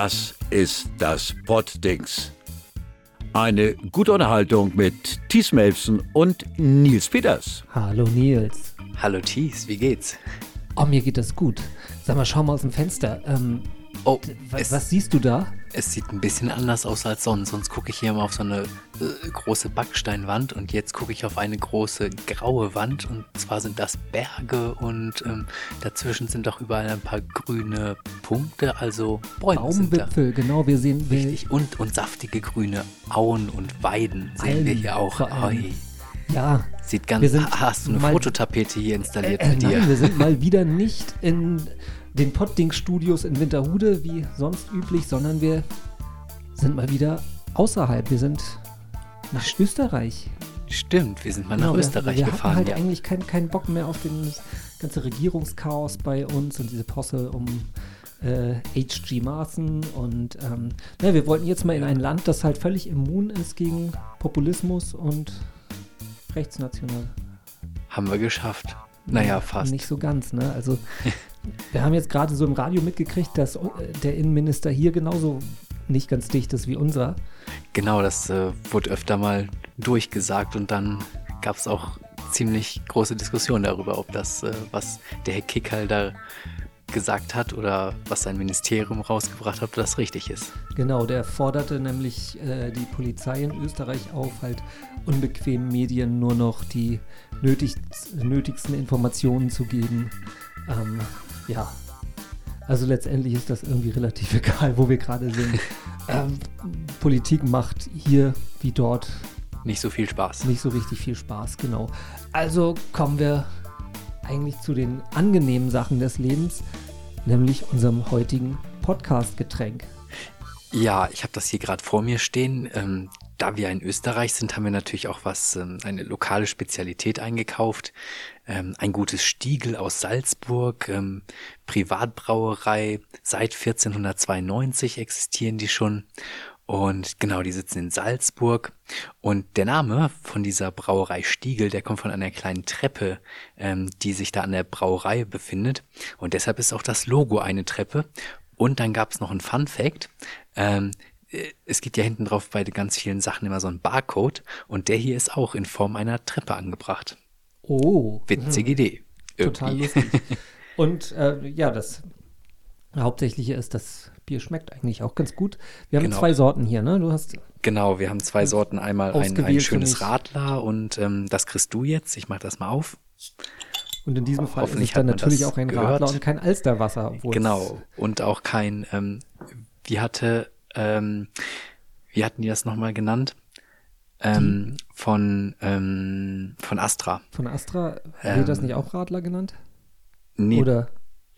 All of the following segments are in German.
Das ist das Poddings. Eine gute Unterhaltung mit Thies Melfsen und Nils Peters. Hallo Nils. Hallo Thies, wie geht's? Oh, mir geht das gut. Sag mal, schau mal aus dem Fenster. Ähm, Oh, wa- es, was siehst du da? Es sieht ein bisschen anders aus als sonst. Sonst gucke ich hier immer auf so eine äh, große Backsteinwand und jetzt gucke ich auf eine große graue Wand und zwar sind das Berge und ähm, dazwischen sind auch überall ein paar grüne Punkte, also Bäume. Baumwipfel, genau. Wir sehen wir, Richtig. Und, und saftige grüne Auen und Weiden sehen wir Algen hier auch. Ja. sieht ganz. Wir sind hast du eine Fototapete hier installiert Äh, bei dir? nein, wir sind mal wieder nicht in den Podding-Studios in Winterhude wie sonst üblich, sondern wir sind mal wieder außerhalb. Wir sind nach Österreich. Stimmt, wir sind mal nach Genau, wir- Österreich wir gefahren. hatten halt ja. eigentlich keinen keinen Bock mehr auf den, das ganze Regierungschaos bei uns und diese Posse um äh, H.G. Maaßen und ähm, na, wir wollten jetzt mal in ein Land, das halt völlig immun ist gegen Populismus und rechtsnational. Haben wir geschafft. Naja, fast. Nicht so ganz, ne? Also wir haben jetzt gerade so im Radio mitgekriegt, dass äh, der Innenminister hier genauso nicht ganz dicht ist wie unser. Genau, das äh, wurde öfter mal durchgesagt und dann gab es auch ziemlich große Diskussionen darüber, ob das, äh, was der Herr Kickhall da gesagt hat oder was sein Ministerium rausgebracht hat, ob das richtig ist. Genau, der forderte nämlich äh, die Polizei in Österreich auf, halt unbequemen Medien nur noch die nötig, nötigsten Informationen zu geben. Ähm, ja, also letztendlich ist das irgendwie relativ egal, wo wir gerade sind. ähm, Politik macht hier wie dort Nicht so viel Spaß. nicht so richtig viel Spaß, genau. Also kommen wir eigentlich zu den angenehmen Sachen des Lebens, nämlich unserem heutigen Podcast-Getränk. Ja, ich habe das hier gerade vor mir stehen. Ähm, da wir in Österreich sind, haben wir natürlich auch was, ähm, eine lokale Spezialität eingekauft. Ähm, ein gutes Stiegel aus Salzburg, ähm, Privatbrauerei. Seit 1492 existieren die schon. Und genau, die sitzen in Salzburg. Und der Name von dieser Brauerei Stiegel, der kommt von einer kleinen Treppe, ähm, die sich da an der Brauerei befindet. Und deshalb ist auch das Logo eine Treppe. Und dann gab es noch ein Fun Fact. Ähm, äh, es gibt ja hinten drauf bei ganz vielen Sachen immer so ein Barcode. Und der hier ist auch in Form einer Treppe angebracht. Oh, Witzige Idee. total Irgendwie. lustig. Und äh, ja, das Hauptsächliche ist, das Bier schmeckt eigentlich auch ganz gut. Wir haben Genau. zwei Sorten hier, ne? Du hast Genau, wir haben zwei Sorten. Einmal ein, ein schönes. Radler und ähm, das kriegst du jetzt. Ich mach das mal auf. und in diesem Fall ist es dann natürlich auch ein gehört. Radler und kein Alsterwasser. Genau. Und auch kein, ähm, wie hatte, ähm, wie hatten die das nochmal genannt? Ähm, von, ähm, von Astra. Von Astra Ähm, wird das nicht auch Radler genannt? Nee, Oder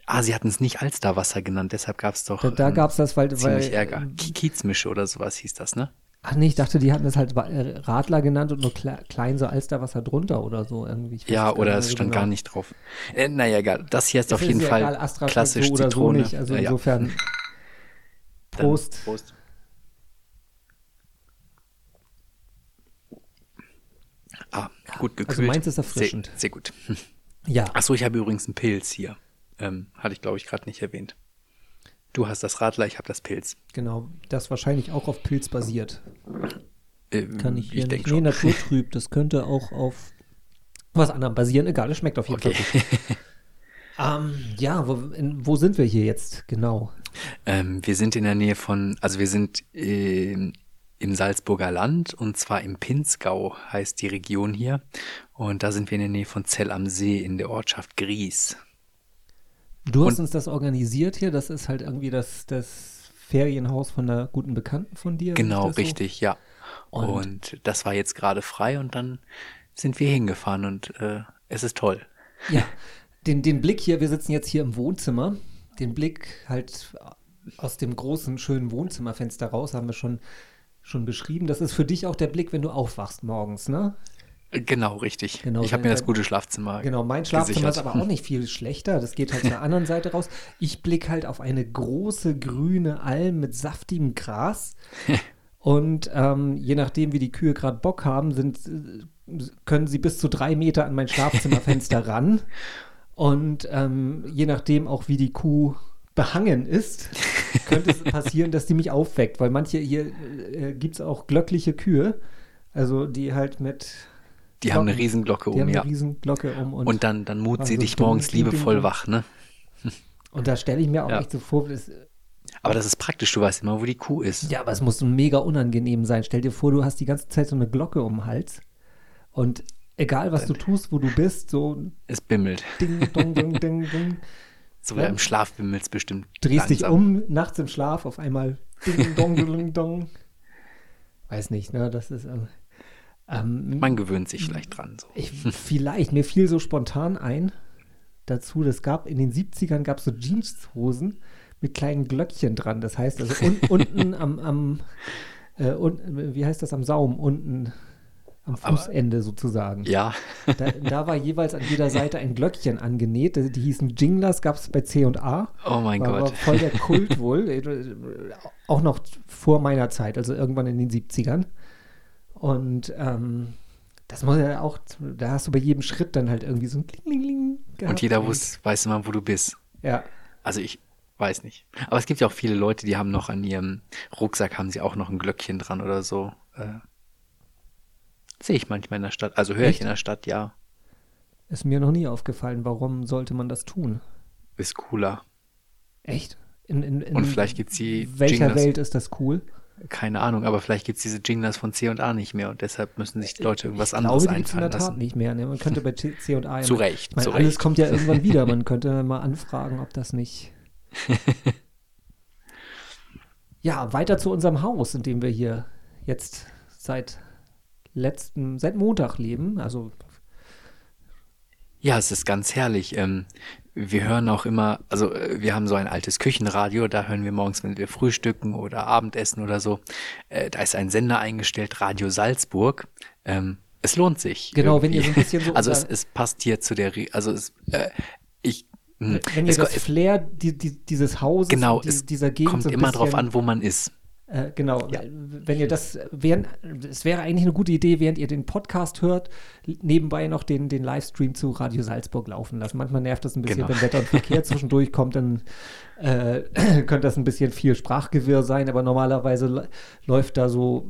ah, sie hatten es nicht Alsterwasser genannt, deshalb gab es doch da, da ähm, gab es das, weil, weil ziemlich Ärger. Ki- Kiezmische oder sowas hieß das, ne? Ach nee, ich dachte, die hatten das halt äh, Radler genannt und nur kle klein so Alsterwasser drunter oder so irgendwie. Ja, oder es stand genau. gar nicht drauf. Äh, naja, egal. Das hier ist Es auf jeden ja Fall egal, klassisch so oder Zitrone. so nicht. Also Ja, ja. insofern Dann Prost. Prost. Ah, gut gekühlt. Also meins ist erfrischend. Sehr, sehr gut. Ja, Achso, ich habe übrigens einen Pilz hier. Ähm, hatte ich, glaube ich, gerade nicht erwähnt. Du hast das Radler, ich habe das Pilz. genau. Das wahrscheinlich auch auf Pilz basiert. Ähm, Kann ich hier denk nicht. Nee, naturtrüb. Das könnte auch auf was anderem basieren. Egal, es schmeckt auf jeden Okay. Fall gut. Ähm, ja, wo, in, wo sind wir hier jetzt genau? ähm, wir sind in der Nähe von, also wir sind ähm, im Salzburger Land und zwar im Pinzgau heißt die Region hier. Und da sind wir in der Nähe von Zell am See in der Ortschaft Gries. Du hast Und- uns das organisiert hier. Das ist halt irgendwie das, das Ferienhaus von einer guten Bekannten von dir. Genau, das so- richtig, ja. Und- Und, das war jetzt gerade frei und dann sind wir hingefahren und äh, es ist toll. Ja, den, den Blick hier, wir sitzen jetzt hier im Wohnzimmer. Den Blick halt aus dem großen, schönen Wohnzimmerfenster raus haben wir schon, schon beschrieben. Das ist für dich auch der Blick, wenn du aufwachst morgens, ne? Genau, richtig. Genau, ich habe mir das gute Schlafzimmer Genau, mein Schlafzimmer gesichert. ist aber auch nicht viel schlechter. Das geht halt zur anderen Seite raus. Ich blicke halt auf eine große grüne Alm mit saftigem Gras. Und ähm, je nachdem, wie die Kühe gerade Bock haben, sind, äh, können sie bis zu drei Meter an mein Schlafzimmerfenster ran. Und ähm, je nachdem auch, wie die Kuh behangen ist, könnte es passieren, dass die mich aufweckt, weil manche hier äh, gibt es auch glöckliche Kühe, also die halt mit. Die Glocken, haben eine Riesenglocke um, die haben ja. eine Riesenglocke um. Und, und dann, dann mut sie so dich morgens liebevoll Ding, wach, ne? Und da stelle ich mir auch ja. echt so vor, das, aber das ist praktisch, du weißt immer, wo die Kuh ist. Ja, aber es muss mega unangenehm sein. Stell dir vor, du hast die ganze Zeit so eine Glocke um den Hals und egal was du tust, wo du bist, so. Es bimmelt. Ding, dong, dong, ding, ding. So ja. im Schlaf bimmelt es bestimmt. Drehst langsam. dich um, nachts im Schlaf, auf einmal ding, dong, dong, dong. Weiß nicht, ne? Das ist. Ähm, ähm, Man gewöhnt sich vielleicht dran. So. Ich, vielleicht, mir fiel so spontan ein dazu, das gab in den 70ern gab es so Jeanshosen mit kleinen Glöckchen dran. Das heißt also un, unten am, am äh, un, wie heißt das, am Saum, unten am Fußende sozusagen. Ja. Da, da, war jeweils an jeder Seite ein Glöckchen angenäht. Die hießen Jinglers, gab es bei C und A. Oh mein war, Gott. War voll der Kult wohl. Auch noch vor meiner Zeit, also irgendwann in den 70ern. Und ähm, das muss ja auch, da hast du bei jedem Schritt dann halt irgendwie so ein Kling, gehabt. Und jeder wusste, weiß immer, wo du bist. Ja. Also ich weiß nicht. Aber es gibt ja auch viele Leute, die haben noch an ihrem Rucksack haben sie auch noch ein Glöckchen dran oder so. Äh, Sehe ich manchmal in der Stadt. Also höre ich in der Stadt, ja. Ist mir noch nie aufgefallen. Warum sollte man das tun? Ist cooler. Echt? In, in, in Und vielleicht gibt es die. welcher Jingles. Welt ist das cool? Keine Ahnung, aber vielleicht gibt es diese Jinglers von C und A nicht mehr und deshalb müssen sich die Leute irgendwas ich anderes glaube, die einfallen in der Tat nicht mehr. Ne? Man könnte bei C und A. zu Recht. Meine, zu alles Recht. kommt ja irgendwann wieder. Man könnte mal anfragen, ob das nicht. ja, weiter zu unserem Haus, in dem wir hier jetzt seit letzten, seit Montag leben. Also ja, es ist ganz herrlich. Ähm, wir hören auch immer, also äh, wir haben so ein altes Küchenradio, da hören wir morgens, wenn wir frühstücken oder Abendessen oder so. Äh, da ist ein Sender eingestellt, Radio Salzburg. Ähm, es lohnt sich. Genau, irgendwie. wenn ihr so ein bisschen so. Also es, es passt hier zu der, also es, äh, ich hm, wenn ihr es das Flair die, die, dieses Hauses, genau, die, es dieser Gegend kommt so immer drauf an, wo man ist. Äh, genau, ja. wenn ihr das, während, es wäre eigentlich eine gute Idee, während ihr den Podcast hört, nebenbei noch den, den Livestream zu Radio Salzburg laufen lassen. Manchmal nervt das ein bisschen, genau. wenn Wetter und Verkehr zwischendurch kommt, dann äh, könnte das ein bisschen viel Sprachgewirr sein, aber normalerweise läuft da so,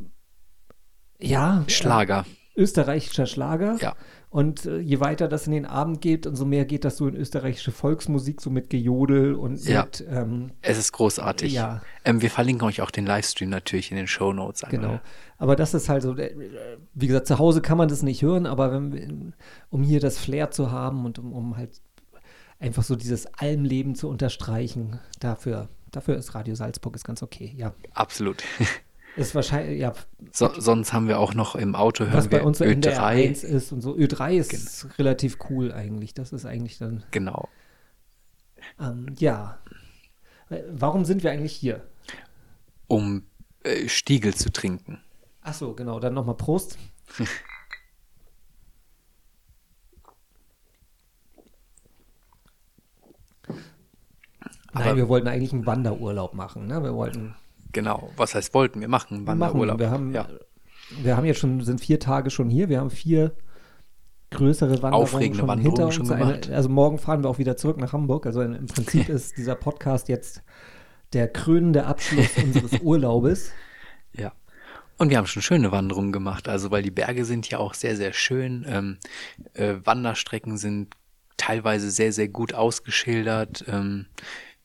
ja. Schlager. Äh, österreichischer Schlager. Ja. Und äh, je weiter das in den Abend geht, umso mehr geht das so in österreichische Volksmusik, so mit Gejodel und ja. mit. Ähm, es ist großartig. Ja. Ähm, wir verlinken euch auch den Livestream natürlich in den Show Notes. Genau. Aber das ist halt so, äh, wie gesagt, zu Hause kann man das nicht hören, aber wenn, um hier das Flair zu haben und um, um halt einfach so dieses Almleben zu unterstreichen, dafür, dafür ist Radio Salzburg ist ganz okay, ja. Absolut. Ist wahrscheinlich, ja. So, sonst haben wir auch noch im Auto hören Was bei uns so Ö3 ist und so. Ö3 ist genau. relativ cool eigentlich. Das ist eigentlich dann. Genau. Ähm, ja. Warum sind wir eigentlich hier? Um äh, Stiegel zu trinken. Ach so, genau. Dann nochmal Prost. Nein, wir wollten eigentlich einen Wanderurlaub machen. Ne? Wir wollten Genau, was heißt wollten? Wir machen Wanderurlaub. Wir, machen, ja. wir haben jetzt schon, sind vier Tage schon hier. Wir haben vier größere Wanderungen Aufregende schon Wanderungen hinter uns. schon gemacht. Eine, also morgen fahren wir auch wieder zurück nach Hamburg. Also im Prinzip ist dieser Podcast jetzt der krönende Abschluss unseres Urlaubes. Ja. Und wir haben schon schöne Wanderungen gemacht, also weil die Berge sind ja auch sehr, sehr schön. Ähm, äh, Wanderstrecken sind teilweise sehr, sehr gut ausgeschildert. Ähm,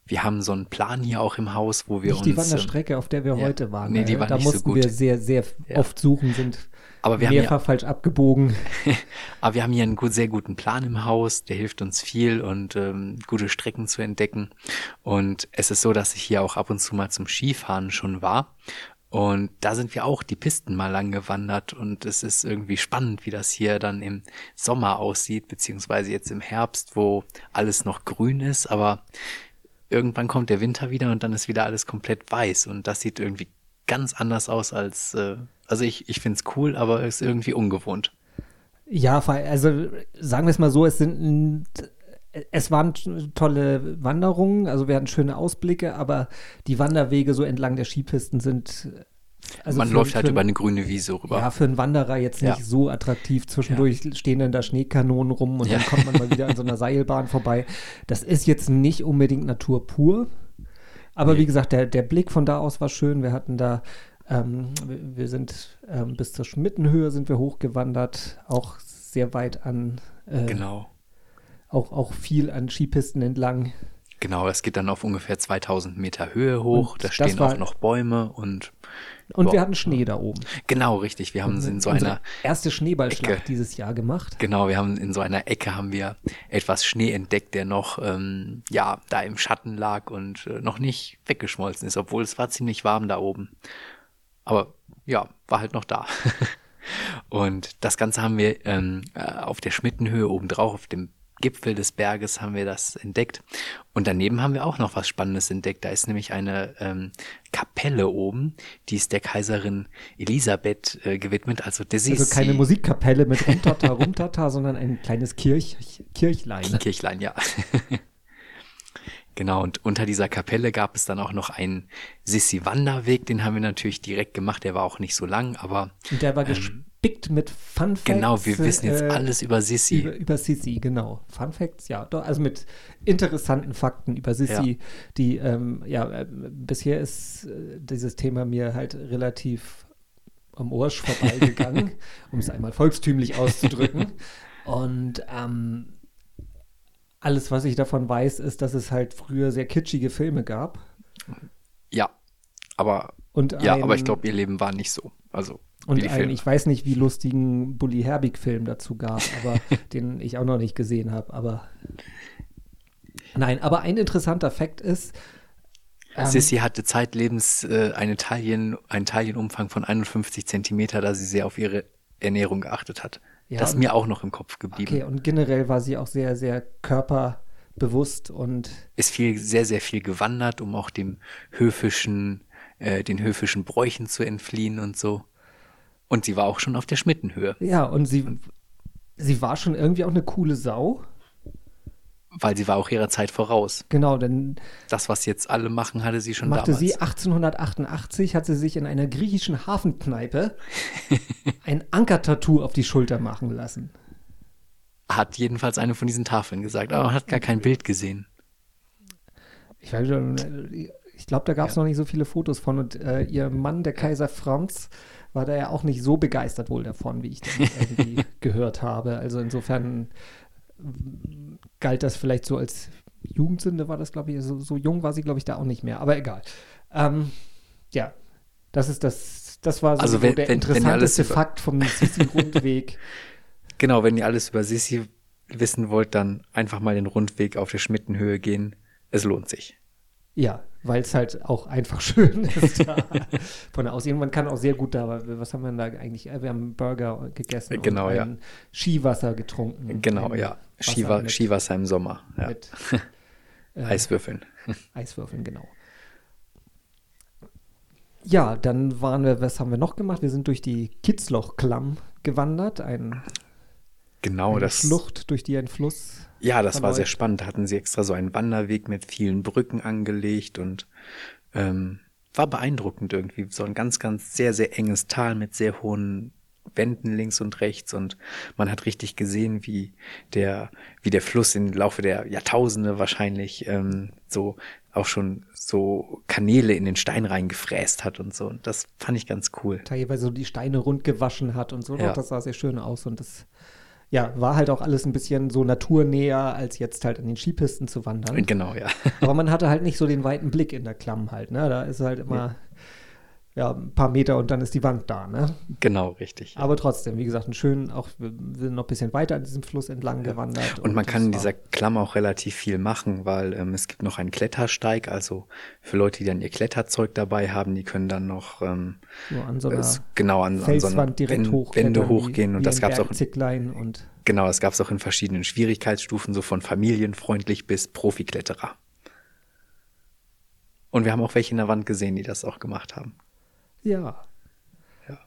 wir haben so einen Plan hier auch im Haus, wo wir nicht uns. die Wanderstrecke, auf der wir ja, heute waren. Nee, die war da nicht mussten so gut. wir sehr, sehr ja. oft suchen, sind Aber wir mehrfach haben falsch abgebogen. Aber wir haben hier einen gut, sehr guten Plan im Haus, der hilft uns viel und ähm, gute Strecken zu entdecken. Und es ist so, dass ich hier auch ab und zu mal zum Skifahren schon war. Und da sind wir auch die Pisten mal lang gewandert und es ist irgendwie spannend, wie das hier dann im Sommer aussieht, beziehungsweise jetzt im Herbst, wo alles noch grün ist, aber irgendwann kommt der Winter wieder und dann ist wieder alles komplett weiß und das sieht irgendwie ganz anders aus als, äh, also ich, ich finde es cool, aber es ist irgendwie ungewohnt. Ja, also sagen wir es mal so, es sind es waren tolle Wanderungen, also wir hatten schöne Ausblicke, aber die Wanderwege so entlang der Skipisten sind also man läuft halt über eine grüne Wiese rüber. Ja, für einen Wanderer jetzt nicht ja. so attraktiv. Zwischendurch ja. stehen dann da Schneekanonen rum und ja. dann kommt man mal wieder an so einer Seilbahn vorbei. Das ist jetzt nicht unbedingt Natur pur. Aber Nee. wie gesagt, der, der Blick von da aus war schön. Wir hatten da, ähm, wir sind ähm, bis zur Schmittenhöhe sind wir hochgewandert, auch sehr weit an, äh, Genau. auch, auch viel an Skipisten entlang. Genau, es geht dann auf ungefähr 2000 Meter Höhe hoch. Und da stehen war- auch noch Bäume und Und Ja. wir hatten Schnee da oben. genau richtig. Wir haben in so einer erste Schneeballschlacht Ecke. dieses Jahr gemacht. Genau, wir haben in so einer Ecke haben wir etwas Schnee entdeckt, der noch ähm, ja da im Schatten lag und äh, noch nicht weggeschmolzen ist, obwohl es war ziemlich warm da oben. Aber ja, war halt noch da. und das Ganze haben wir ähm, äh, auf der Schmittenhöhe obendrauf, auf dem Gipfel des Berges haben wir das entdeckt. Und daneben haben wir auch noch was Spannendes entdeckt. Da ist nämlich eine ähm, Kapelle oben, die ist der Kaiserin Elisabeth äh, gewidmet, also der Also keine Musikkapelle mit Rumtata, Rumtata, sondern ein kleines Kirch, Kirchlein. Kirchlein, ja. genau, und unter dieser Kapelle gab es dann auch noch einen Sissi-Wanderweg, den haben wir natürlich direkt gemacht, der war auch nicht so lang, aber Und der war gespickt mit Fun Facts. genau, wir wissen jetzt äh, alles über Sissi. Über, über Sissi, genau. Fun Facts, ja. Doch, also mit interessanten Fakten über Sissi, Ja. die, ähm, ja, äh, bisher ist äh, dieses Thema mir halt relativ am Arsch vorbeigegangen, um es einmal volkstümlich auszudrücken. Und ähm, alles, was ich davon weiß, ist, dass es halt früher sehr kitschige Filme gab. Ja, aber Und ja, ein, aber ich glaube, ihr Leben war nicht so. Also Und einen, Filme. ich weiß nicht, wie lustigen Bully Herbig-Film dazu gab, aber den ich auch noch nicht gesehen habe. Aber nein, aber ein interessanter Fakt ist, ähm, Sissi hatte zeitlebens äh, eine Taillen, einen Taillenumfang von 51 Zentimeter, da sie sehr auf ihre Ernährung geachtet hat. Ja, das ist mir auch noch im Kopf geblieben. okay, und generell war sie auch sehr, sehr körperbewusst und ist viel, sehr, sehr viel gewandert, um auch dem höfischen, äh, den höfischen Bräuchen zu entfliehen und so. Und sie war auch schon auf der Schmittenhöhe, ja, und sie, sie war schon irgendwie auch eine coole Sau. weil sie war auch ihrer Zeit voraus. Genau, dann Das, was jetzt alle machen, hatte sie schon machte damals. sie 1888, hat sie sich in einer griechischen Hafenkneipe ein Ankertattoo auf die Schulter machen lassen. Hat jedenfalls eine von diesen Tafeln gesagt, aber hat gar kein Bild gesehen. Ich, weiß schon, ich glaube, da gab es noch nicht so viele Fotos von. Und äh, ihr Mann, der Kaiser Franz, war da ja auch nicht so begeistert wohl davon, wie ich das irgendwie gehört habe. Also insofern mm, galt das vielleicht so als Jugendsünde, war das, glaube ich. So, so jung war sie, glaube ich, da auch nicht mehr. Aber egal. Ähm, ja, das ist das. Das war so, Also so wenn- der wenn- wenn interessanteste über- Fakt vom Sissi-Rundweg. Genau, wenn ihr alles über Sissi wissen wollt, dann einfach mal den Rundweg auf der Schmittenhöhe gehen. Es lohnt sich. Ja, weil es halt auch einfach schön ist da von Aussicht. Man kann auch sehr gut da, was haben wir denn da eigentlich? Wir haben einen Burger gegessen Genau, und ja. Skiwasser getrunken. Genau, ja. Wasser Skiwa mit, Skiwasser im Sommer. Ja. mit äh, Eiswürfeln. Eiswürfeln, genau. Ja, dann waren wir, was haben wir noch gemacht? Wir sind durch die Kitzloch-Klamm gewandert, ein, Genau, eine das. Schlucht, durch die ein Fluss. Ja, das war sehr spannend. Da hatten sie extra so einen Wanderweg mit vielen Brücken angelegt und ähm, war beeindruckend irgendwie. So ein ganz, ganz sehr, sehr enges Tal mit sehr hohen Wänden links und rechts und man hat richtig gesehen, wie der, wie der Fluss im Laufe der Jahrtausende wahrscheinlich ähm, so auch schon so Kanäle in den Stein reingefräst hat und so. Und das fand ich ganz cool. teilweise so die Steine rund gewaschen hat und so. Ja. Das sah sehr schön aus und das ja, war halt auch alles ein bisschen so naturnäher, als jetzt halt an den Skipisten zu wandern. Genau, ja. Aber man hatte halt nicht so den weiten Blick in der Klamm halt, ne? Da ist halt immer ja, ein paar Meter und dann ist die Wand da, ne? Genau, richtig. Aber trotzdem, wie gesagt, ein schön, auch wir sind noch ein bisschen weiter an diesem Fluss entlang gewandert. Und man das kann in dieser Klamm auch relativ viel machen, weil ähm, es gibt noch einen Klettersteig, also für Leute, die dann ihr Kletterzeug dabei haben, die können dann noch ähm, so an so einer es, genau an, an so einer direkt Wände wie- hochgehen. wie Und das ein gab's auch, Bergzicklein und genau, das gab's auch in verschiedenen Schwierigkeitsstufen, so von familienfreundlich bis Profikletterer. Und wir haben auch welche in der Wand gesehen, die das auch gemacht haben. Ja. Ja.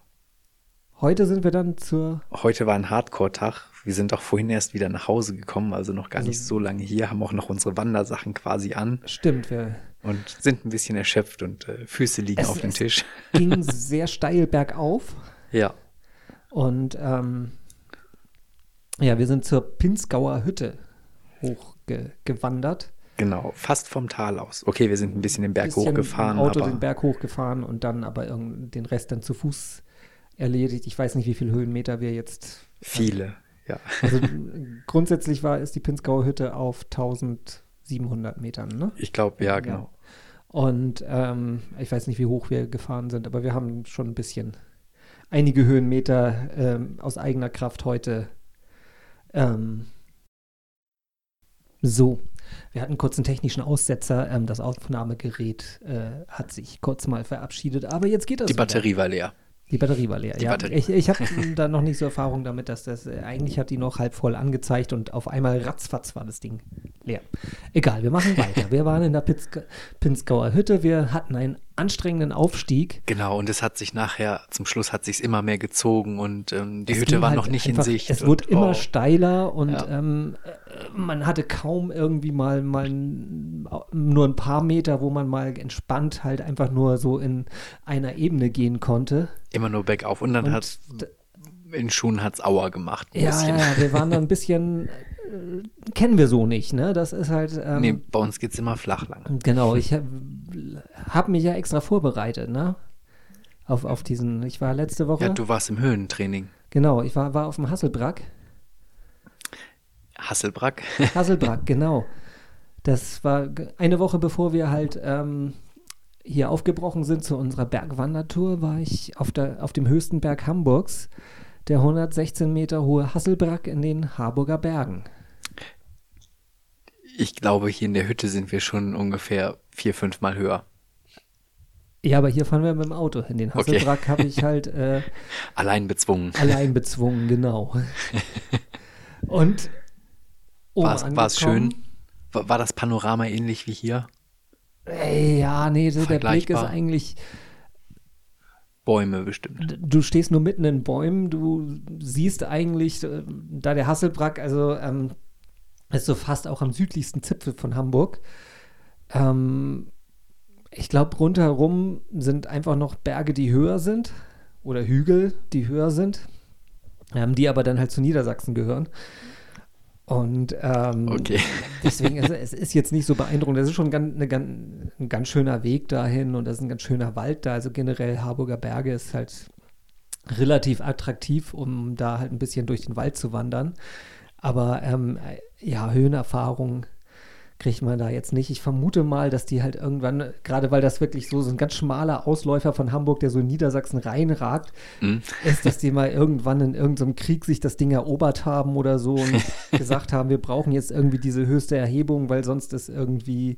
Heute sind wir dann zur Heute war ein Hardcore-Tag. Wir sind auch vorhin erst wieder nach Hause gekommen, also noch gar Also- nicht so lange hier, haben auch noch unsere Wandersachen quasi an Stimmt, wir und sind ein bisschen erschöpft und äh, Füße liegen Es- auf dem es- Tisch. ging sehr steil bergauf Ja. und ähm, ja, wir sind zur Pinzgauer Hütte hochgewandert. Genau, fast vom Tal aus. Okay, wir sind ein bisschen den Berg bisschen hochgefahren. Im Auto aber den Berg hochgefahren und dann aber irgend- den Rest dann zu Fuß erledigt. Ich weiß nicht, wie viele Höhenmeter wir jetzt. viele, ja. Also grundsätzlich war ist die Pinzgauer Hütte auf 1700 Metern, ne? Ich glaube, ja, genau. Und ähm, ich weiß nicht, wie hoch wir gefahren sind, aber wir haben schon ein bisschen einige Höhenmeter ähm, aus eigener Kraft heute. Ähm, so, wir hatten kurz einen technischen Aussetzer. Ähm, das Aufnahmegerät äh, hat sich kurz mal verabschiedet, aber jetzt geht das. Die wieder. Batterie war leer. Die Batterie war leer. Die ja, Batterie. ich ich habe da noch nicht so Erfahrung damit, dass das äh, eigentlich hat die noch halb voll angezeigt und auf einmal ratzfatz war das Ding leer. Egal, wir machen weiter. Wir waren in der Pitzga Pinzgauer Hütte. Wir hatten einen anstrengenden Aufstieg. Genau, und es hat sich nachher, zum Schluss hat sich immer mehr gezogen und ähm, die Es Hütte war halt noch nicht einfach, in Sicht. Es wurde immer oh, steiler und Ja. ähm, äh, man hatte kaum irgendwie mal, mal nur ein paar Meter, wo man mal entspannt halt einfach nur so in einer Ebene gehen konnte. immer nur bergauf. Und dann Und hat in Schuhen hat's Aua gemacht. Ja, bisschen. ja, wir waren da ein bisschen, äh, kennen wir so nicht, ne? Das ist halt. Ähm, Nee, bei uns geht's immer flach lang. Genau, ich habe hab mich ja extra vorbereitet, ne? Auf, auf diesen, ich war letzte Woche, Ja, du warst im Höhentraining. genau, ich war, war auf dem Hasselbrack. Hasselbrack. Hasselbrack, genau. Das war eine Woche bevor wir halt ähm, hier aufgebrochen sind zu unserer Bergwandertour, war ich auf, der, auf dem höchsten Berg Hamburgs, der 116 Meter hohe Hasselbrack in den Harburger Bergen. Ich glaube, hier in der Hütte sind wir schon ungefähr vier, fünf Mal höher. Ja, aber hier fahren wir mit dem Auto hin. Den Okay. Hasselbrack habe ich halt äh, Allein bezwungen. allein bezwungen, genau. Und War es- schön? War, war das Panorama ähnlich wie hier? Ey, ja, nee, so der Blick ist eigentlich, Bäume bestimmt. du stehst nur mitten in Bäumen, du siehst eigentlich, äh, da der Hasselbrack, also ähm, ist so fast auch am südlichsten Zipfel von Hamburg. Ähm, ich glaube, rundherum sind einfach noch Berge, die höher sind oder Hügel, die höher sind, ähm, die aber dann halt zu Niedersachsen gehören. Und ähm, Okay. deswegen, also, es ist jetzt nicht so beeindruckend. Das ist schon ganz, eine, ganz, ein ganz schöner Weg dahin und das ist ein ganz schöner Wald da. Also generell Harburger Berge ist halt relativ attraktiv, um da halt ein bisschen durch den Wald zu wandern. Aber ähm, ja, Höhenerfahrung kriegt man da jetzt nicht. Ich vermute mal, dass die halt irgendwann, gerade weil das wirklich so, so ein ganz schmaler Ausläufer von Hamburg, der so in Niedersachsen reinragt, Hm? ist, dass die mal irgendwann in irgendeinem Krieg sich das Ding erobert haben oder so und gesagt haben, wir brauchen jetzt irgendwie diese höchste Erhebung, weil sonst ist irgendwie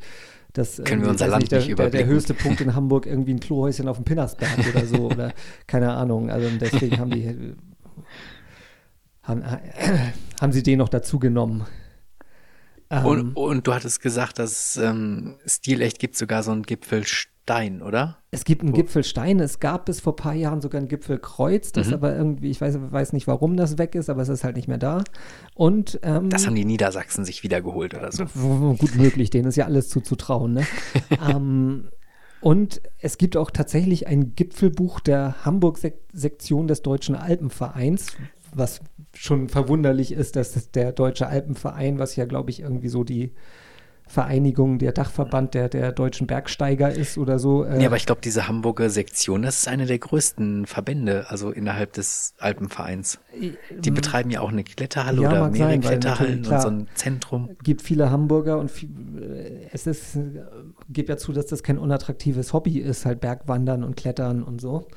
das Können wir irgendwie, unser Land der, nicht der, der höchste Punkt in Hamburg irgendwie ein Klohäuschen auf dem Pinnersberg oder so oder keine Ahnung. Also deswegen haben die äh, haben, äh, haben sie den noch dazu genommen. Ähm, Und, und du hattest gesagt, dass ähm, Stilecht gibt sogar so einen Gipfelstein, oder? Es gibt einen Gipfelstein, es gab bis vor ein paar Jahren sogar ein Gipfelkreuz, das Mhm. aber irgendwie, ich weiß, weiß nicht, warum das weg ist, aber es ist halt nicht mehr da. Und ähm, Das haben die Niedersachsen sich wiedergeholt oder so. gut möglich, denen ist ja alles zuzutrauen. Ne? ähm, und es gibt auch tatsächlich ein Gipfelbuch der Hamburg-Sektion des Deutschen Alpenvereins, was schon verwunderlich ist, dass das der Deutsche Alpenverein, was ja, glaube ich, irgendwie so die Vereinigung, der Dachverband der, der deutschen Bergsteiger ist oder so. äh, Nee, aber ich glaube, diese Hamburger Sektion, das ist eine der größten Verbände, also innerhalb des Alpenvereins. Die betreiben ja auch eine Kletterhalle Ähm, Ja, oder mehrere sein, Kletterhallen natürlich, und klar. so ein Zentrum. gibt viele Hamburger und viel, äh, es ist, äh, gibt ja zu, dass das kein unattraktives Hobby ist, halt Bergwandern und Klettern und so.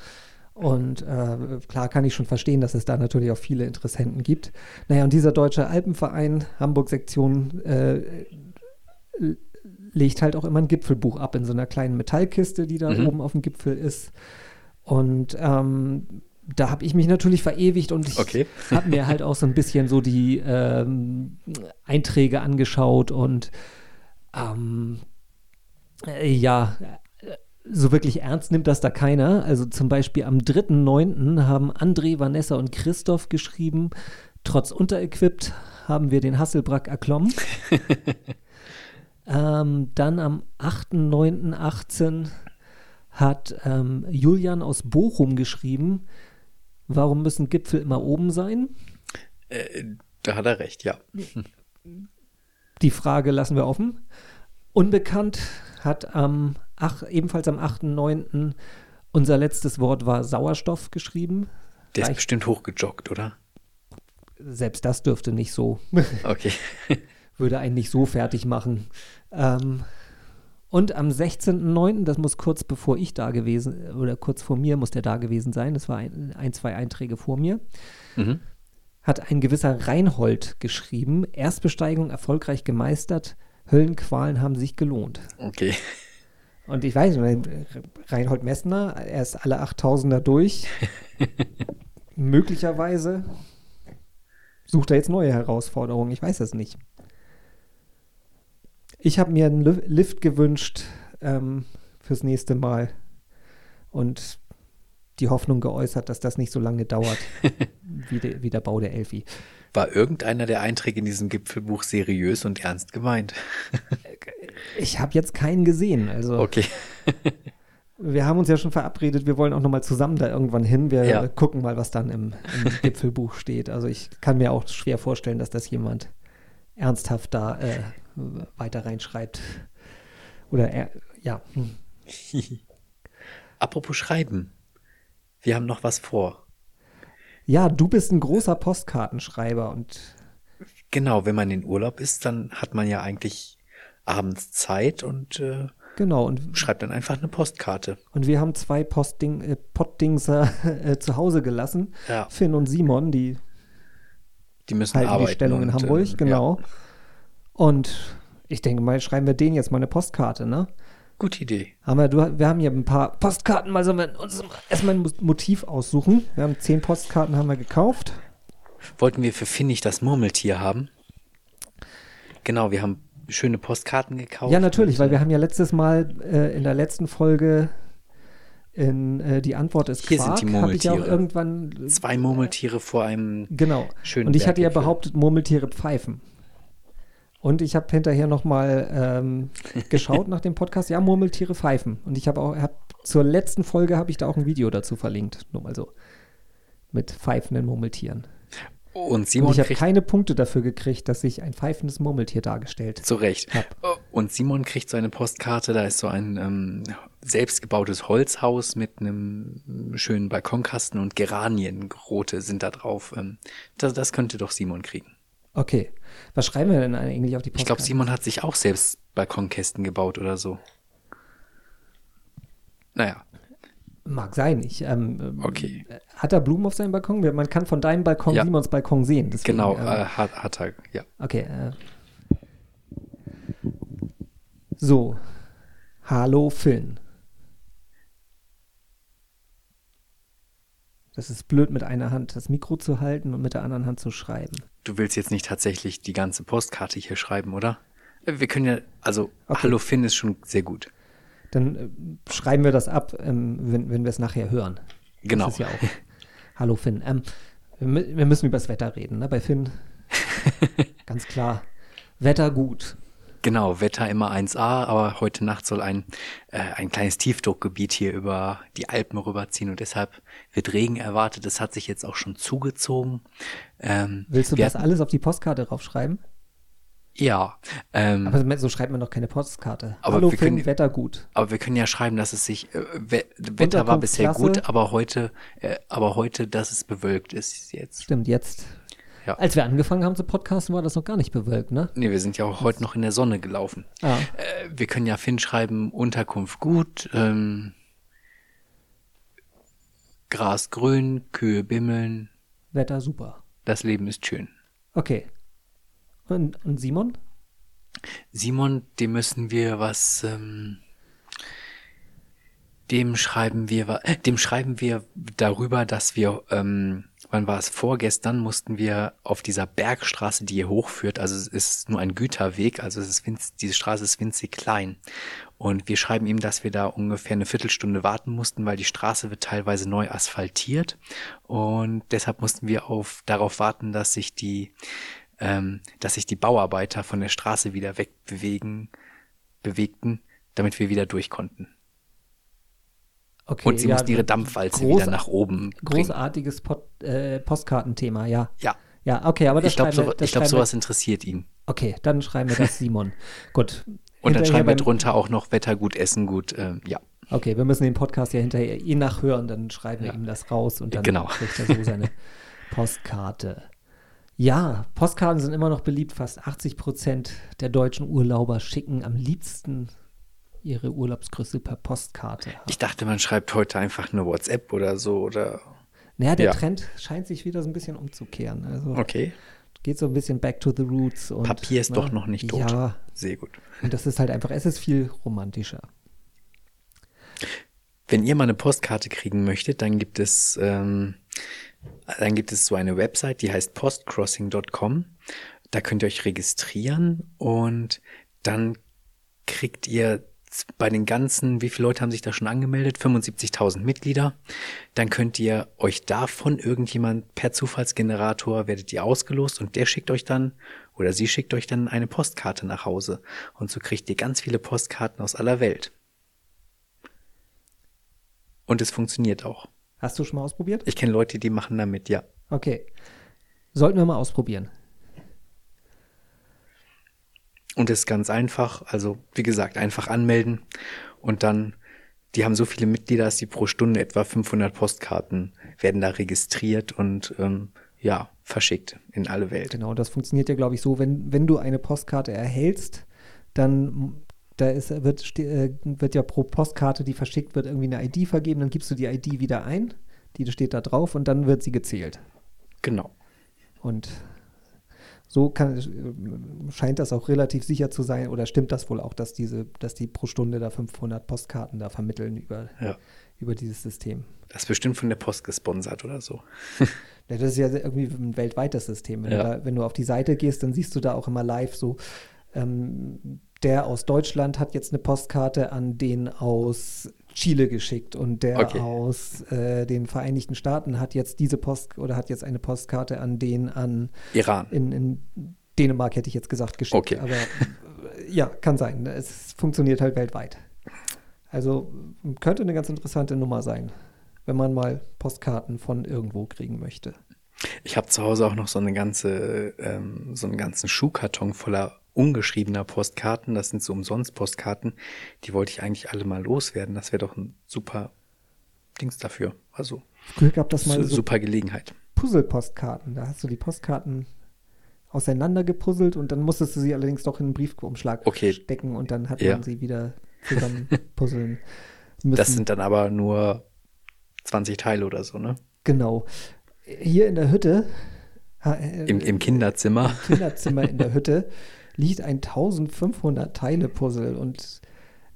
Und äh, klar kann ich schon verstehen, dass es da natürlich auch viele Interessenten gibt. Naja, und dieser Deutsche Alpenverein, Hamburg-Sektion, äh, legt halt auch immer ein Gipfelbuch ab in so einer kleinen Metallkiste, die da Mhm. oben auf dem Gipfel ist. Und ähm, da habe ich mich natürlich verewigt und ich Okay. habe mir halt auch so ein bisschen so die ähm, Einträge angeschaut und ähm, äh, ja, so wirklich ernst nimmt das da keiner. Also zum Beispiel am 3.9. haben André, Vanessa und Christoph geschrieben, trotz unterequipped haben wir den Hasselbrack erklommen. ähm, dann am 8.9.18 hat ähm, Julian aus Bochum geschrieben, warum müssen Gipfel immer oben sein? Äh, da hat er recht, ja. Die Frage lassen wir offen. Unbekannt hat am ach, ebenfalls am 8.9. unser letztes Wort war Sauerstoff geschrieben. Der ist Gleich- bestimmt hochgejoggt, oder? Selbst das dürfte nicht so, Okay. würde einen nicht so fertig machen. Ähm, und am 16.9., das muss kurz bevor ich da gewesen, oder kurz vor mir muss der da gewesen sein, das war ein, ein zwei Einträge vor mir, Mhm. hat ein gewisser Reinhold geschrieben, Erstbesteigung erfolgreich gemeistert, Höllenqualen haben sich gelohnt. Okay. Und ich weiß, nicht, Reinhold Messner, er ist alle 8000er durch. Möglicherweise sucht er jetzt neue Herausforderungen. Ich weiß es nicht. Ich habe mir einen Lif- Lift gewünscht ähm, fürs nächste Mal und die Hoffnung geäußert, dass das nicht so lange dauert wie, de, wie der Bau der Elfi. War irgendeiner der Einträge in diesem Gipfelbuch seriös und ernst gemeint? Ich habe jetzt keinen gesehen. Also Okay. Wir haben uns ja schon verabredet, wir wollen auch nochmal zusammen da irgendwann hin. Wir Ja. gucken mal, was dann im, im Gipfelbuch steht. Also ich kann mir auch schwer vorstellen, dass das jemand ernsthaft da äh, weiter reinschreibt. Oder er, ja. hm. Apropos Schreiben. Wir haben noch was vor. Ja, du bist ein großer Postkartenschreiber und Genau, wenn man in Urlaub ist, dann hat man ja eigentlich abends Zeit und äh, genau, und, schreibt dann einfach eine Postkarte. und wir haben zwei Postding, äh, Poddingser äh, zu Hause gelassen. Ja. Finn und Simon, die Die müssen halten arbeiten. die Stellung in und, Hamburg, äh, genau. Ja. Und ich denke mal, schreiben wir denen jetzt mal eine Postkarte, ne? Gute Idee. Haben wir, du, wir haben hier ein paar Postkarten, mal sollen wir uns erstmal ein Motiv aussuchen. Wir haben zehn Postkarten haben wir gekauft. Wollten wir für Finnig das Murmeltier haben? Genau, wir haben schöne Postkarten gekauft. Ja, natürlich, weil äh, wir haben ja letztes Mal äh, in der letzten Folge in äh, die Antwort ist Hier sind Quark, die habe ich ja Murmeltiere. irgendwann Zwei Murmeltiere vor einem genau. schönen Und ich hatte ja behauptet, Murmeltiere pfeifen. Und ich habe hinterher nochmal ähm, geschaut nach dem Podcast. Ja, Murmeltiere pfeifen. Und ich habe auch, hab, zur letzten Folge habe ich da auch ein Video dazu verlinkt. Nur mal so. Mit pfeifenden Murmeltieren. Und Und Simon ich habe keine Punkte dafür gekriegt, dass ich ein pfeifendes Murmeltier dargestellt zu Recht. hab. Und Simon kriegt so eine Postkarte, da ist so ein ähm, selbstgebautes Holzhaus mit einem schönen Balkonkasten und Geranienrote sind da drauf. Ähm, das, das könnte doch Simon kriegen. Okay. Was schreiben wir denn eigentlich auf die Ich Postkarte? glaube, Simon hat sich auch selbst Balkonkästen gebaut oder so. Naja, Mag sein. Ich, ähm, Okay. Hat er Blumen auf seinem Balkon? Man kann von deinem Balkon Ja. Simons Balkon sehen. Deswegen, genau, ähm, äh, hat, hat er, ja. Okay. Äh. So. Hallo Finn. Das ist blöd, mit einer Hand das Mikro zu halten und mit der anderen Hand zu schreiben. Du willst jetzt nicht tatsächlich die ganze Postkarte hier schreiben, oder? Wir können ja, also, Okay. Hallo Finn ist schon sehr gut. Dann äh, schreiben wir das ab, ähm, wenn, wenn wir es nachher hören. Genau. Das ist ja auch. Hallo Finn. Ähm, wir, wir müssen über das Wetter reden, ne? Bei Finn. Ganz klar. Wetter gut. Genau, Wetter immer 1A, aber heute Nacht soll ein, äh, ein kleines Tiefdruckgebiet hier über die Alpen rüberziehen und deshalb wird Regen erwartet. Das hat sich jetzt auch schon zugezogen. Ähm, Willst du das hatten- alles auf die Postkarte draufschreiben? Ja, ähm, aber, Aber so schreibt man doch keine Postkarte. Aber Hallo wir Finn, können- Wetter gut. wir können ja schreiben, dass es sich, äh, We Wetter war bisher Unterkunftsklasse. gut, aber heute, äh, aber heute, dass es bewölkt ist jetzt. Stimmt, jetzt. Ja. Als wir angefangen haben zu podcasten, war das noch gar nicht bewölkt, ne? Nee, wir sind ja auch heute noch in der Sonne gelaufen. Ah, Äh, wir können ja Finn schreiben, Unterkunft gut, ähm, Gras grün, Kühe bimmeln, Wetter super. das Leben ist schön. Okay. Und, und Simon? Simon, dem müssen wir was, ähm, dem schreiben wir, äh, dem schreiben wir darüber, dass wir, ähm, wann war es vorgestern, mussten wir auf dieser Bergstraße, die hier hochführt, also es ist nur ein Güterweg, also es ist winz, diese Straße ist winzig klein. Und wir schreiben ihm, dass wir da ungefähr eine Viertelstunde warten mussten, weil die Straße wird teilweise neu asphaltiert. Und deshalb mussten wir auf, darauf warten, dass sich die, ähm, dass sich die Bauarbeiter von der Straße wieder wegbewegen, bewegten, damit wir wieder durch konnten. Okay. Und sie ja, mussten ihre Dampfwalze wieder nach oben bringen. Großartiges Pod, äh, Postkartenthema, ja. Ja, Ja, okay, aber das ich glaube, so, ich glaub, sowas interessiert ihn. Okay, dann schreiben wir das Simon. Gut. Und dann schreiben wir drunter auch noch Wetter gut, Essen gut. Ähm, ja, Okay, wir müssen den Podcast ja hinterher eh nachhören, dann schreiben wir Ja. ihm das raus und dann Genau. kriegt er so seine Postkarte. Ja, Postkarten sind immer noch beliebt. Fast 80 Prozent der deutschen Urlauber schicken am liebsten ihre Urlaubsgrüße per Postkarte. ich dachte, man schreibt heute einfach eine WhatsApp oder so oder. Naja, der Ja. Trend scheint sich wieder so ein bisschen umzukehren. Also Okay. geht so ein bisschen back to the roots. Und, Papier ist ne, doch noch nicht tot. Ja, Sehr gut. und das ist halt einfach, es ist viel romantischer. Wenn ihr mal eine Postkarte kriegen möchtet, dann gibt es, ähm, dann gibt es so eine Website, die heißt postcrossing.com. Da könnt ihr euch registrieren und dann kriegt ihr bei den ganzen, wie viele Leute haben sich da schon angemeldet? 75.000 Mitglieder. Dann könnt ihr euch davon irgendjemand per Zufallsgenerator werdet ihr ausgelost und der schickt euch dann oder sie schickt euch dann eine Postkarte nach Hause. Und so kriegt ihr ganz viele Postkarten aus aller Welt. Und es funktioniert auch. Hast du schon mal ausprobiert? Ich kenne Leute, die machen damit, ja. Okay. Sollten wir mal ausprobieren. Und es ist ganz einfach. Also, wie gesagt, einfach anmelden und dann, die haben so viele Mitglieder, dass sie pro Stunde etwa 500 Postkarten werden da registriert und ähm, ja, verschickt in alle Welt. Genau, das funktioniert ja, glaube ich, so, wenn, wenn du eine Postkarte erhältst, dann da ist, wird, äh, wird ja pro Postkarte, die verschickt wird, irgendwie eine ID vergeben, dann gibst du die ID wieder ein, die steht da drauf und dann wird sie gezählt. Genau. Und so kann, scheint das auch relativ sicher zu sein, oder stimmt das wohl auch, dass diese, dass die pro Stunde da 500 Postkarten da vermitteln über, Ja. über dieses System. Das ist bestimmt von der Post gesponsert oder so. Ja, das ist ja irgendwie ein weltweites System. Wenn, Ja. du da, wenn du auf die Seite gehst, dann siehst du da auch immer live so, ähm, der aus Deutschland hat jetzt eine Postkarte an den aus Chile geschickt und der Okay. aus äh, den Vereinigten Staaten hat jetzt diese Post oder hat jetzt eine Postkarte an den an Iran. in, in Dänemark hätte ich jetzt gesagt geschickt. Okay. Aber äh, ja, kann sein. Es funktioniert halt weltweit. Also könnte eine ganz interessante Nummer sein, wenn man mal Postkarten von irgendwo kriegen möchte. Ich habe zu Hause auch noch so eine ganze, ähm, so einen ganzen Schuhkarton voller ungeschriebener Postkarten. Das sind so umsonst Postkarten. Die wollte ich eigentlich alle mal loswerden. Das wäre doch ein super Dings dafür. Also Früher gab das mal so super Gelegenheit. Puzzle-Postkarten. Da hast du die Postkarten auseinander gepuzzelt und dann musstest du sie allerdings doch in einen Briefumschlag Okay. stecken und dann hat Ja. man sie wieder zusammen puzzeln müssen. Das sind dann aber nur 20 Teile oder so, ne? genau. Hier in der Hütte, äh, Im, im Kinderzimmer. im Kinderzimmer in der Hütte, liegt ein 1500 Teile Puzzle und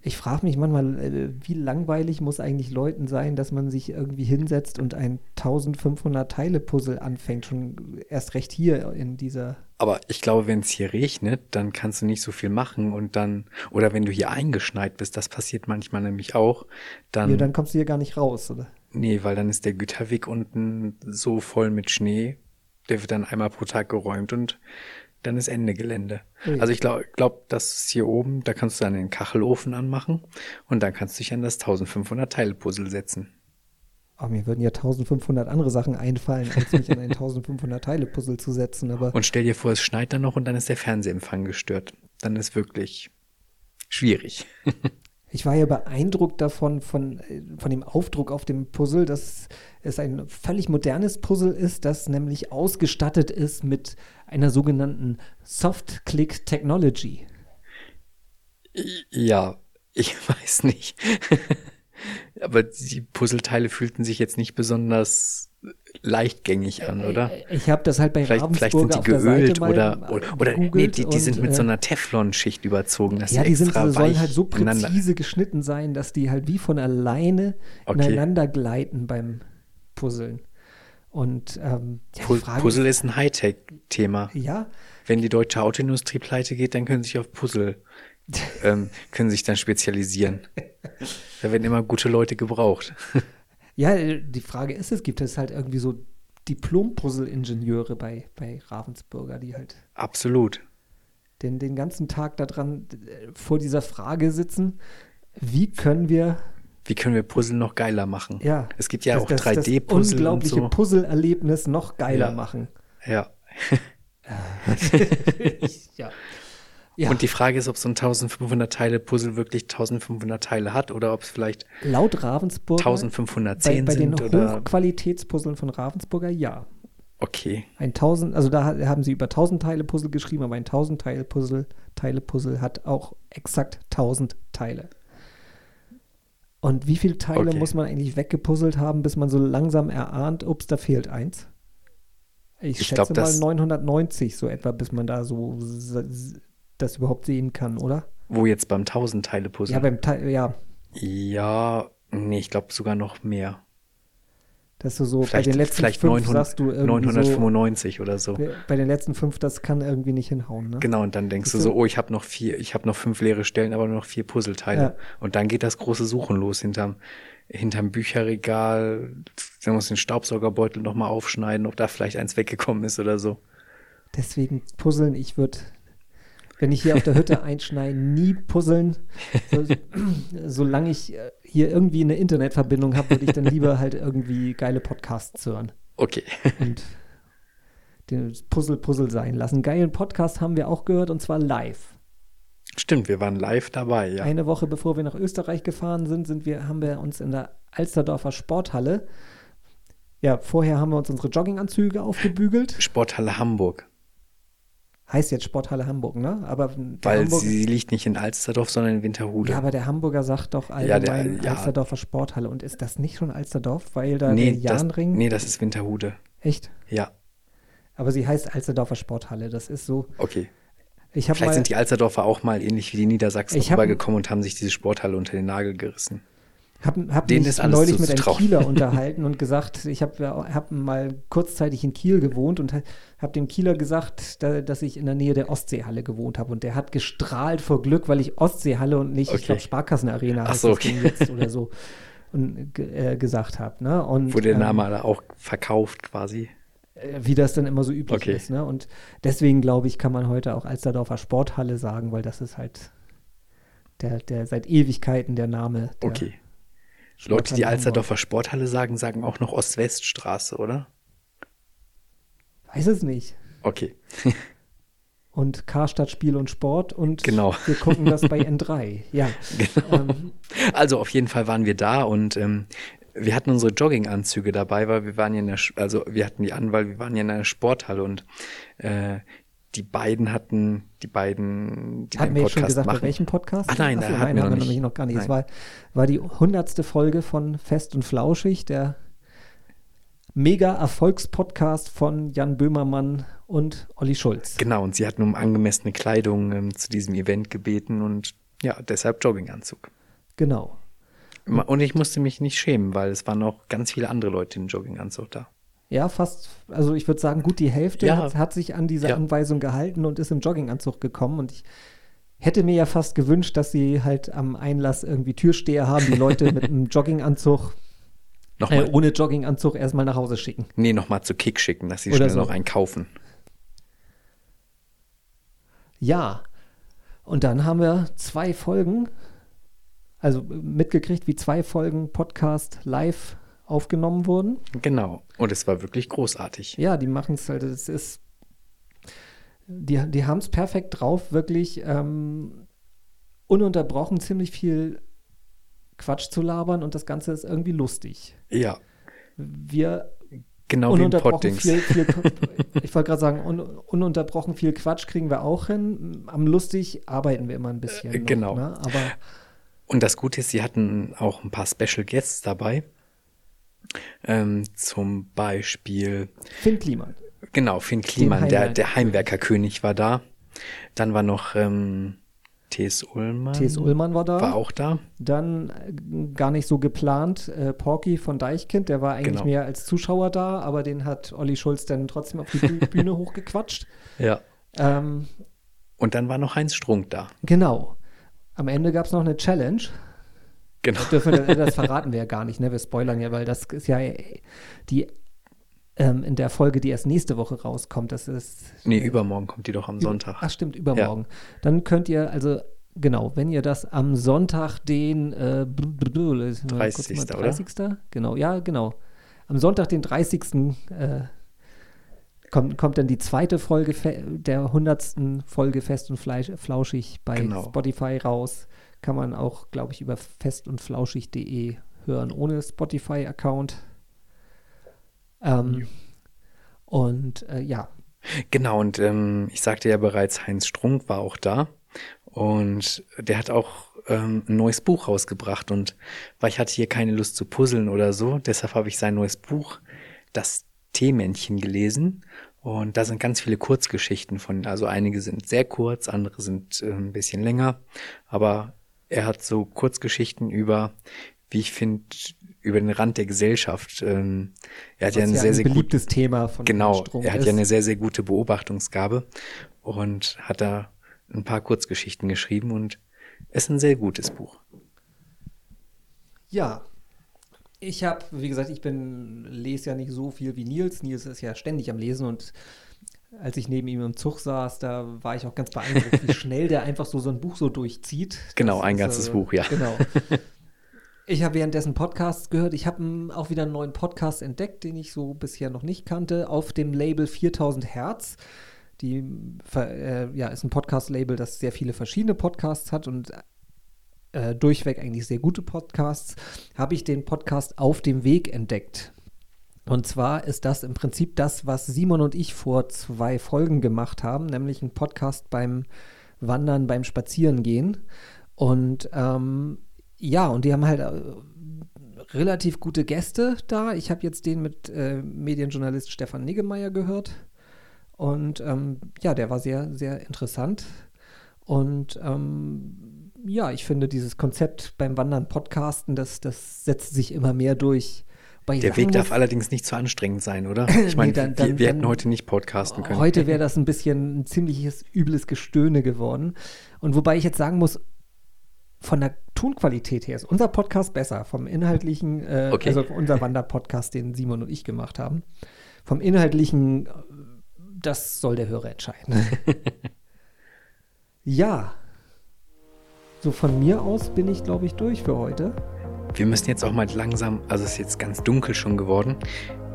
ich frage mich manchmal, äh, wie langweilig muss eigentlich Leuten sein, dass man sich irgendwie hinsetzt und ein 1500 Teile Puzzle anfängt, schon erst recht hier in dieser Aber ich glaube, wenn es hier regnet, dann kannst du nicht so viel machen und dann, oder wenn du hier eingeschneit bist, das passiert manchmal nämlich auch, dann, Ja, dann kommst du hier gar nicht raus, oder? nee, weil dann ist der Güterweg unten so voll mit Schnee, der wird dann einmal pro Tag geräumt und dann ist Ende Gelände. Ui. Also ich glaube, glaub, das ist hier oben, da kannst du dann den Kachelofen anmachen und dann kannst du dich an das 1500 Teile Puzzle setzen. Oh, mir würden ja 1500 andere Sachen einfallen, als mich an ein 1500 Teile Puzzle zu setzen, aber Und stell dir vor, es schneit dann noch und dann ist der Fernsehempfang gestört. Dann ist wirklich schwierig. Ich war ja beeindruckt davon, von, äh, von dem Aufdruck auf dem Puzzle, dass es ein völlig modernes Puzzle ist, das nämlich ausgestattet ist mit einer sogenannten Soft-Click Technology. Ja, ich weiß nicht. Aber die Puzzleteile fühlten sich jetzt nicht besonders leichtgängig an, oder? Äh, Ich habe das halt bei Vielleicht, vielleicht sind Ravensburger die geölt oder, oder, oder nee, die, die sind mit äh, so einer Teflonschicht überzogen. Dass Ja, sie die sind, extra sollen halt so ineinander- präzise geschnitten sein, dass die halt wie von alleine Okay. ineinander gleiten beim Puzzeln. Und ähm, ja, die Frage Puzzle ist ein Hightech-Thema. ja, Wenn die deutsche Autoindustrie pleite geht, dann können sie sich auf Puzzle, ähm, können sich dann spezialisieren. Da werden immer gute Leute gebraucht. ja, äh, die Frage ist, es gibt es halt irgendwie so Diplom-Puzzle-Ingenieure bei, bei Ravensburger, die halt Absolut. den, den ganzen Tag daran vor dieser Frage sitzen, wie können wir Wie können wir Puzzle noch geiler machen? ja, Es gibt ja das, auch das, das 3D-Puzzle und unglaubliche so. Puzzle-Erlebnis noch geiler Ja. machen. Ja. ja. Ja. Und die Frage ist, ob so ein 1500 Teile Puzzle wirklich 1500 Teile hat oder ob es vielleicht Laut Ravensburger 1510 bei, bei den sind oder Hochqualitätspuzzeln von Ravensburger ja. okay. Ein 1000, also da ha- haben sie über 1000 Teile Puzzle geschrieben, aber ein 1000 Teile Puzzle, Teile Puzzle hat auch exakt 1000 Teile. Und wie viele Teile Okay. muss man eigentlich weggepuzzelt haben, bis man so langsam erahnt, ups, da fehlt eins? Ich, Ich schätze glaub, mal das- 990 so etwa, bis man da so das überhaupt sehen kann, oder? Wo jetzt beim 1000 Teile Puzzle? Ja, beim Teil, ja, Ja, nee, ich glaube sogar noch mehr. dass du so bei Vielleicht, den letzten vielleicht fünf 900, sagst du irgendwie 995 oder so. so, bei den letzten fünf, das kann irgendwie nicht hinhauen, ne? Genau, und dann denkst du so, du? oh, ich habe noch vier, ich habe noch fünf leere Stellen, aber nur noch vier Puzzleteile. Ja. Und dann geht das große Suchen los hinterm, hinterm Bücherregal. Da muss den Staubsaugerbeutel nochmal aufschneiden, ob da vielleicht eins weggekommen ist oder so. Deswegen puzzeln, ich würde, wenn ich hier auf der Hütte einschneide, nie puzzeln. So, solange ich äh, hier irgendwie eine Internetverbindung habe, würde ich dann lieber halt irgendwie geile Podcasts hören Okay. und den Puzzle Puzzle sein lassen. Geilen Podcast haben wir auch gehört und zwar live. Stimmt, wir waren live dabei, ja. Eine Woche bevor wir nach Österreich gefahren sind, sind wir, haben wir uns in der Alsterdorfer Sporthalle, ja, vorher haben wir uns unsere Jogginganzüge aufgebügelt. Sporthalle Hamburg. Heißt jetzt Sporthalle Hamburg, ne? Aber Weil Hamburg, sie liegt nicht in Alsterdorf, sondern in Winterhude. Ja, aber der Hamburger sagt doch Ja, der- allgemein ja. Alsterdorfer Sporthalle. Und ist das nicht schon Alsterdorf, weil da nee, der das, Jahnring? nee, das ist Winterhude. Echt? Ja, Aber sie heißt Alsterdorfer Sporthalle. Das ist so. okay. Ich habe Vielleicht mal, sind die Alsterdorfer auch mal ähnlich wie die Niedersachsen rübergekommen und haben sich diese Sporthalle unter den Nagel gerissen. Hab, hab denen mich neulich mit einem. Kieler unterhalten und gesagt, ich habe hab mal kurzzeitig in Kiel gewohnt und habe dem Kieler gesagt, da, dass ich in der Nähe der Ostseehalle gewohnt habe. Und der hat gestrahlt vor Glück, weil ich Ostseehalle und nicht, ich Okay. glaube, Sparkassenarena heißt so, okay. Jetzt oder so. Und äh, gesagt habe. Ne? Und, Wurde der ähm, Name da auch verkauft quasi. äh, wie das dann immer so üblich Okay. ist. Ne? Und deswegen glaube ich, kann man heute auch Alsterdorfer Sporthalle sagen, weil das ist halt der, der seit Ewigkeiten der Name. Der Okay. Leute, die. Alsterdorfer Sporthalle sagen, sagen auch noch Ost-West-Straße, oder? Weiß es nicht. Okay. Und Karstadt Spiel und Sport und Genau. wir gucken das bei N3. Ja. Genau. Ähm, Also auf jeden Fall waren wir da und ähm, wir hatten unsere Jogginganzüge dabei, weil wir waren ja in der, also wir hatten die an, weil wir waren ja in einer Sporthalle und äh, die beiden hatten, die beiden, die hatten wir jetzt schon gesagt, bei machen. welchem Podcast? Ach nein, Ach so, da hatten wir haben noch wir noch gar nicht. Es Nein. war, war die hundertste Folge von Fest und Flauschig, der mega Erfolgspodcast von Jan Böhmermann und Olli Schulz. Genau, und sie hatten um angemessene Kleidung ähm, zu diesem Event gebeten und ja, deshalb Jogginganzug. Genau. Und ich musste mich nicht schämen, weil es waren noch ganz viele andere Leute in Jogginganzug da. Ja, fast, also ich würde sagen, gut die Hälfte Ja. hat, hat sich an diese Ja. Anweisung gehalten und ist im Jogginganzug gekommen. Und ich hätte mir ja fast gewünscht, dass sie halt am Einlass irgendwie Türsteher haben, die Leute mit einem Jogginganzug, Nochmal, äh, ohne Jogginganzug erstmal nach Hause schicken. nee, nochmal zu Kick schicken, dass sie Oder schnell so. noch einen kaufen. Ja. Und dann haben wir zwei Folgen, also mitgekriegt, wie zwei Folgen Podcast live aufgenommen wurden. Genau. Und es war wirklich großartig. Ja, die machen es halt, es ist, die, die haben es perfekt drauf, wirklich ähm, ununterbrochen ziemlich viel Quatsch zu labern und das Ganze ist irgendwie lustig. Ja, Wir genau wie ununterbrochen Poddings. viel, viel ich wollte gerade sagen, un, ununterbrochen viel Quatsch kriegen wir auch hin. Am lustig arbeiten wir immer ein bisschen. Äh, genau. Ne? Aber Und das Gute ist, sie hatten auch ein paar Special Guests dabei. Ähm, zum Beispiel, Finn Kliman. genau, Finn Kliman, der, der Heimwerkerkönig war da. Dann war noch ähm, T.S. Ullmann. T.S. Ullmann war da. War auch da. Dann äh, gar nicht so geplant, äh, Porky von Deichkind, der war eigentlich Genau. mehr als Zuschauer da, aber den hat Olli Schulz dann trotzdem auf die Büh- Bühne hochgequatscht. Ja. Ähm, Und dann war noch Heinz Strunk da. genau. Am Ende gab es noch eine Challenge. Genau. Dürfen wir, das verraten wir ja gar nicht, ne? Wir spoilern ja, weil das ist ja die ähm, in der Folge, die erst nächste Woche rauskommt. Das ist Nee, übermorgen kommt die doch am Sonntag. Ach stimmt, übermorgen. Dann könnt ihr also genau, wenn ihr das am Sonntag den äh, 30. 30., oder? 30. Genau, ja, genau. Am Sonntag den 30. Äh, kommt, kommt dann die zweite Folge der hundertsten Folge Fest und Fleisch, Flauschig bei genau. Spotify raus. Kann man auch, glaube ich, über fest und flauschig.de hören, ohne Spotify-Account. Ähm, ja. Und äh, ja. Genau, und ähm, ich sagte ja bereits, Heinz Strunk war auch da. Und der hat auch ähm, ein neues Buch rausgebracht. Und weil ich hatte hier keine Lust zu puzzeln oder so, deshalb habe ich sein neues Buch, das Teemännchen, gelesen. Und da sind ganz viele Kurzgeschichten von, also einige sind sehr kurz, andere sind äh, ein bisschen länger. Aber er hat so Kurzgeschichten über, wie ich finde, über den Rand der Gesellschaft. Ähm, er hat Was ja ein sehr, ein sehr beliebtes gut, Thema von Genau, er hat ist. ja eine sehr, sehr gute Beobachtungsgabe und hat da ein paar Kurzgeschichten geschrieben und es ist ein sehr gutes Buch. Ja, ich habe, wie gesagt, ich bin lese ja nicht so viel wie Nils. Nils ist ja ständig am Lesen und als ich neben ihm im Zug saß, da war ich auch ganz beeindruckt, wie schnell der einfach so so ein Buch so durchzieht. Genau, das ein ganzes äh, Buch, ja. Genau. Ich habe währenddessen Podcasts gehört. Ich habe auch wieder einen neuen Podcast entdeckt, den ich so bisher noch nicht kannte, auf dem Label 4000 Hertz. Die äh, ja, ist ein Podcast-Label, das sehr viele verschiedene Podcasts hat und äh, durchweg eigentlich sehr gute Podcasts. Habe ich den Podcast auf dem Weg entdeckt. Und zwar ist das im Prinzip das, was Simon und ich vor zwei Folgen gemacht haben, nämlich ein Podcast beim Wandern, beim Spazierengehen. Und ähm, ja, und die haben halt äh, relativ gute Gäste da. Ich habe jetzt den mit äh, Medienjournalist Stefan Niggemeier gehört. Und ähm, ja, der war sehr, sehr interessant. Und ähm, ja, ich finde dieses Konzept beim Wandern Podcasten, das, das setzt sich immer mehr durch. Der Weg darf allerdings nicht zu anstrengend sein, oder? Ich meine, nee, wir, wir hätten heute nicht podcasten können. Heute wäre das ein bisschen ein ziemliches übles Gestöhne geworden. Und wobei ich jetzt sagen muss, von der Tonqualität her ist unser Podcast besser. Vom inhaltlichen, äh, okay. also unser Wanderpodcast, den Simon und ich gemacht haben. Vom inhaltlichen, das soll der Hörer entscheiden. ja. So von mir aus bin ich, glaube ich, durch für heute. Wir müssen jetzt auch mal langsam, also es ist jetzt ganz dunkel schon geworden.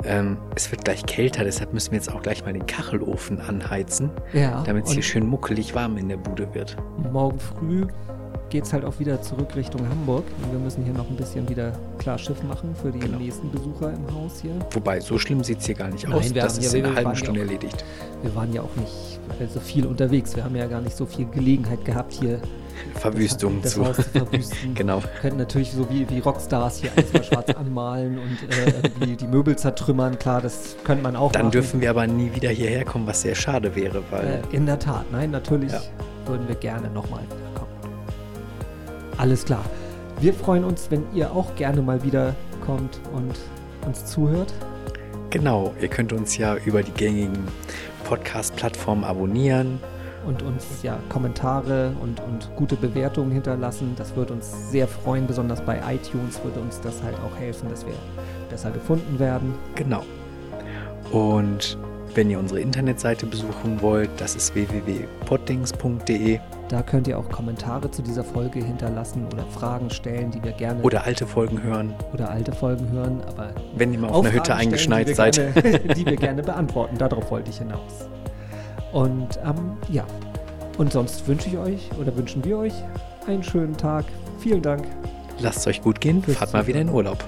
Ähm, es wird gleich kälter, deshalb müssen wir jetzt auch gleich mal den Kachelofen anheizen, ja, damit es hier schön muckelig warm in der Bude wird. Morgen früh geht es halt auch wieder zurück Richtung Hamburg. Und wir müssen hier noch ein bisschen wieder klar Schiff machen für die genau. nächsten Besucher im Haus hier. Wobei, so schlimm sieht es hier gar nicht Nein, aus. Das ist ja, in einer halben Stunde auch, erledigt. Wir waren ja auch nicht so viel unterwegs. Wir haben ja gar nicht so viel Gelegenheit gehabt, hier Verwüstung das, das zu. Verwüsten. genau. Wir könnten natürlich so wie, wie Rockstars hier alles mal schwarz anmalen und äh, die, die Möbel zertrümmern. Klar, das könnte man auch Dann machen. dürfen wir aber nie wieder hierher kommen, was sehr schade wäre, weil. Äh, in der Tat, nein, natürlich ja. würden wir gerne nochmal alles klar. Wir freuen uns, wenn ihr auch gerne mal wieder kommt und uns zuhört. Genau, ihr könnt uns ja über die gängigen Podcast-Plattformen abonnieren. Und uns ja Kommentare und, und gute Bewertungen hinterlassen. Das würde uns sehr freuen, besonders bei iTunes würde uns das halt auch helfen, dass wir besser gefunden werden. Genau. Und wenn ihr unsere Internetseite besuchen wollt, das ist www.poddings.de. Da könnt ihr auch Kommentare zu dieser Folge hinterlassen oder Fragen stellen, die wir gerne. Oder alte Folgen hören. Oder alte Folgen hören, aber. Wenn ihr mal auf einer Hütte eingeschneit seid. Gerne, die wir gerne beantworten. Darauf wollte ich hinaus. Und ähm, ja. Und sonst wünsche ich euch oder wünschen wir euch einen schönen Tag. Vielen Dank. Lasst es euch gut gehen. Fahrt mal wieder in Urlaub.